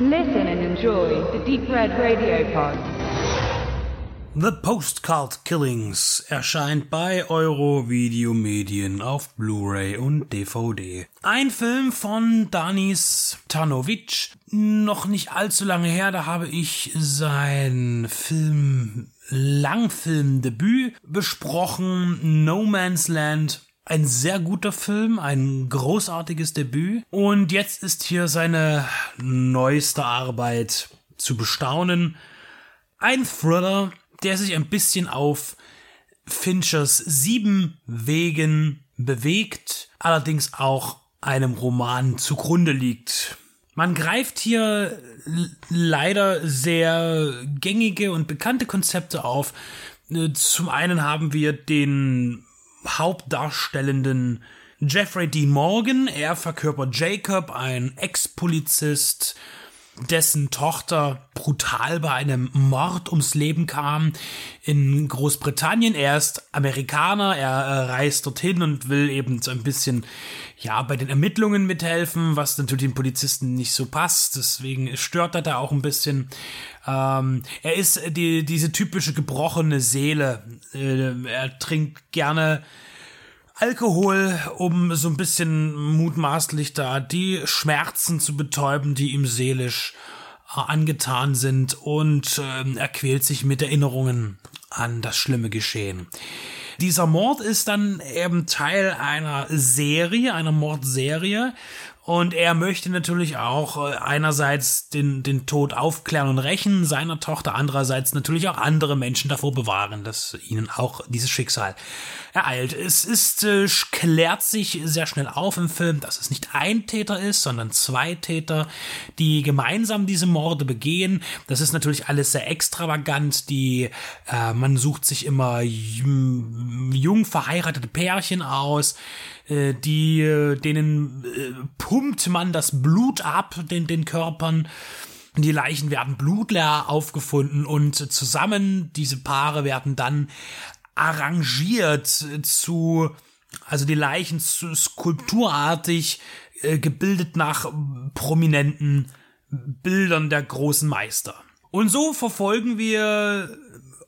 Listen and enjoy the Deep Red Radio Pod. The Postcard Killings erscheint bei Euro Video Medien auf Blu-ray und DVD. Ein Film von Danis Tanovic. Noch nicht allzu lange her, da habe ich sein Film Langfilmdebüt besprochen, No Man's Land. Ein sehr guter Film, ein großartiges Debüt. Und jetzt ist hier seine neueste Arbeit zu bestaunen. Ein Thriller, der sich ein bisschen auf Finchers sieben Wegen bewegt, allerdings auch einem Roman zugrunde liegt. Man greift hier leider sehr gängige und bekannte Konzepte auf. Zum einen haben wir den Hauptdarstellenden Jeffrey Dean Morgan. Er verkörpert Jacob, ein Ex-Polizist, dessen Tochter brutal bei einem Mord ums Leben kam in Großbritannien. Er ist Amerikaner, er äh, reist dorthin und will eben so ein bisschen ja bei den Ermittlungen mithelfen, was natürlich den Polizisten nicht so passt. Deswegen stört er da auch ein bisschen. Ähm, er ist die, diese typische gebrochene Seele. Äh, er trinkt gerne Alkohol, um so ein bisschen mutmaßlich da die Schmerzen zu betäuben, die ihm seelisch äh, angetan sind und äh, er quält sich mit Erinnerungen an das schlimme Geschehen. Dieser Mord ist dann eben Teil einer Serie, einer Mordserie und er möchte natürlich auch äh, einerseits den, den Tod aufklären und rächen seiner Tochter, andererseits natürlich auch andere Menschen davor bewahren, dass ihnen auch dieses Schicksal ereilt. Es ist, äh, klärt sich sehr schnell auf im Film, dass es nicht ein Täter ist, sondern zwei Täter, die gemeinsam diese Morde begehen. Das ist natürlich alles sehr extravagant. Die, äh, man sucht sich immer jung verheiratete Pärchen aus äh, die, äh, denen äh, pumpt man das Blut ab, den, den Körpern. Die Leichen werden blutleer aufgefunden und zusammen, diese Paare werden dann arrangiert zu, also die Leichen zu skulpturartig äh, gebildet nach prominenten Bildern der großen Meister. Und so verfolgen wir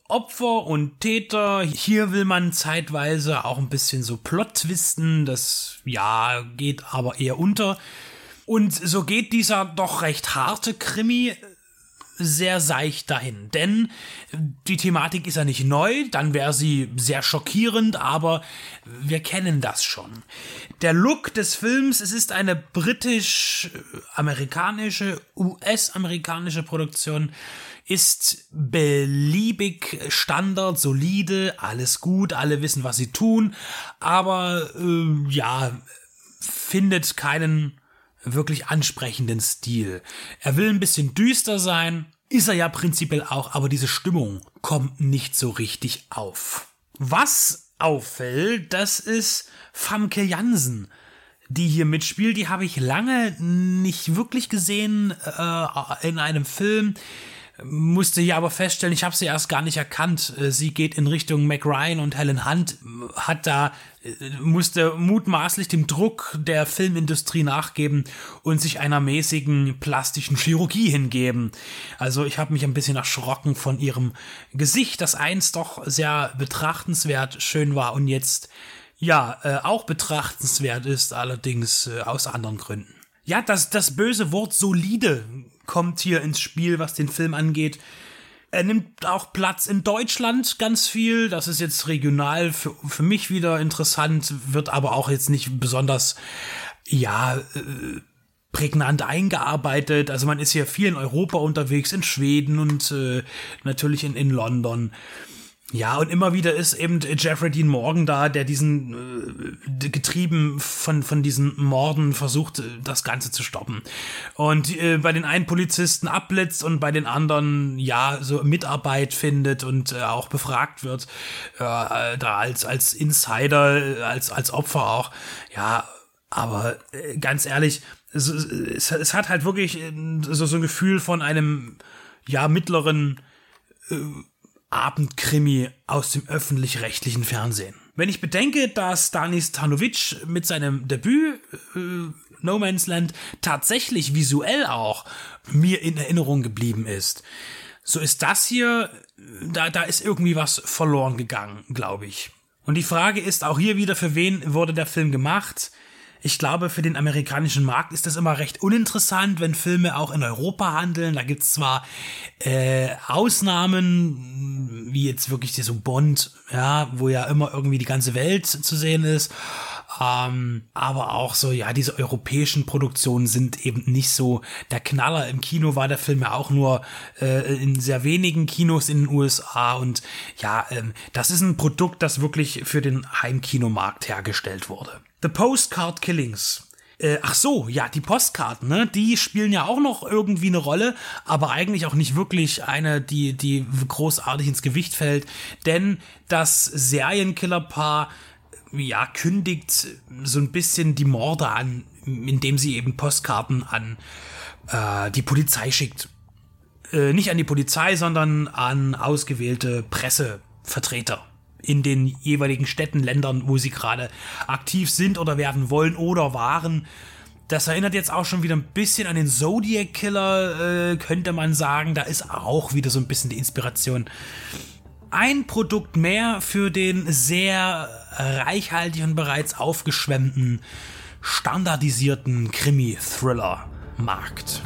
Opfer und Täter. Hier will man zeitweise auch ein bisschen so Plot-twisten. Das, ja, geht aber eher unter. Und so geht dieser doch recht harte Krimi sehr seicht dahin. Denn die Thematik ist ja nicht neu, dann wäre sie sehr schockierend, aber wir kennen das schon. Der Look des Films, es ist eine britisch-amerikanische, US-amerikanische Produktion ist beliebig Standard, solide, alles gut, alle wissen, was sie tun, aber äh, ja, findet keinen wirklich ansprechenden Stil. Er will ein bisschen düster sein, ist er ja prinzipiell auch, aber diese Stimmung kommt nicht so richtig auf. Was auffällt, das ist Famke Jansen, die hier mitspielt. Die habe ich lange nicht wirklich gesehen äh, in einem Film musste hier aber feststellen, ich habe sie erst gar nicht erkannt. Äh, sie geht in Richtung Mac Ryan und Helen Hunt, hat da äh, musste mutmaßlich dem Druck der Filmindustrie nachgeben und sich einer mäßigen plastischen Chirurgie hingeben. Also ich habe mich ein bisschen erschrocken von ihrem Gesicht, das einst doch sehr betrachtenswert schön war und jetzt ja äh, auch betrachtenswert ist, allerdings äh, aus anderen Gründen. Ja, das, das böse Wort solide kommt hier ins Spiel, was den Film angeht. Er nimmt auch Platz in Deutschland ganz viel. Das ist jetzt regional für, für mich wieder interessant, wird aber auch jetzt nicht besonders, ja, äh, prägnant eingearbeitet. Also man ist hier viel in Europa unterwegs, in Schweden und äh, natürlich in, in London. Ja, und immer wieder ist eben Jeffrey Dean Morgan da, der diesen, äh, getrieben von, von diesen Morden versucht, das Ganze zu stoppen. Und äh, bei den einen Polizisten abblitzt und bei den anderen, ja, so Mitarbeit findet und äh, auch befragt wird, äh, da als, als Insider, als, als Opfer auch. Ja, aber äh, ganz ehrlich, es, es, es hat halt wirklich äh, so, so ein Gefühl von einem, ja, mittleren, äh, Abendkrimi aus dem öffentlich-rechtlichen Fernsehen. Wenn ich bedenke, dass Danis Tanovic mit seinem Debüt äh, No Man's Land tatsächlich visuell auch mir in Erinnerung geblieben ist. So ist das hier, da, da ist irgendwie was verloren gegangen, glaube ich. Und die Frage ist auch hier wieder, für wen wurde der Film gemacht? Ich glaube, für den amerikanischen Markt ist das immer recht uninteressant, wenn Filme auch in Europa handeln. Da gibt's zwar äh, Ausnahmen, wie jetzt wirklich so Bond, ja, wo ja immer irgendwie die ganze Welt zu sehen ist. Ähm, aber auch so, ja, diese europäischen Produktionen sind eben nicht so der Knaller. Im Kino war der Film ja auch nur äh, in sehr wenigen Kinos in den USA und ja, ähm, das ist ein Produkt, das wirklich für den Heimkinomarkt hergestellt wurde. The Postcard Killings äh, ach so, ja, die Postkarten, ne, die spielen ja auch noch irgendwie eine Rolle, aber eigentlich auch nicht wirklich eine, die, die großartig ins Gewicht fällt, denn das Serienkillerpaar ja, kündigt so ein bisschen die Morde an, indem sie eben Postkarten an äh, die Polizei schickt. Äh, nicht an die Polizei, sondern an ausgewählte Pressevertreter in den jeweiligen Städten, Ländern, wo sie gerade aktiv sind oder werden wollen oder waren. Das erinnert jetzt auch schon wieder ein bisschen an den Zodiac Killer, äh, könnte man sagen. Da ist auch wieder so ein bisschen die Inspiration ein Produkt mehr für den sehr reichhaltigen, bereits aufgeschwemmten, standardisierten Krimi-Thriller-Markt.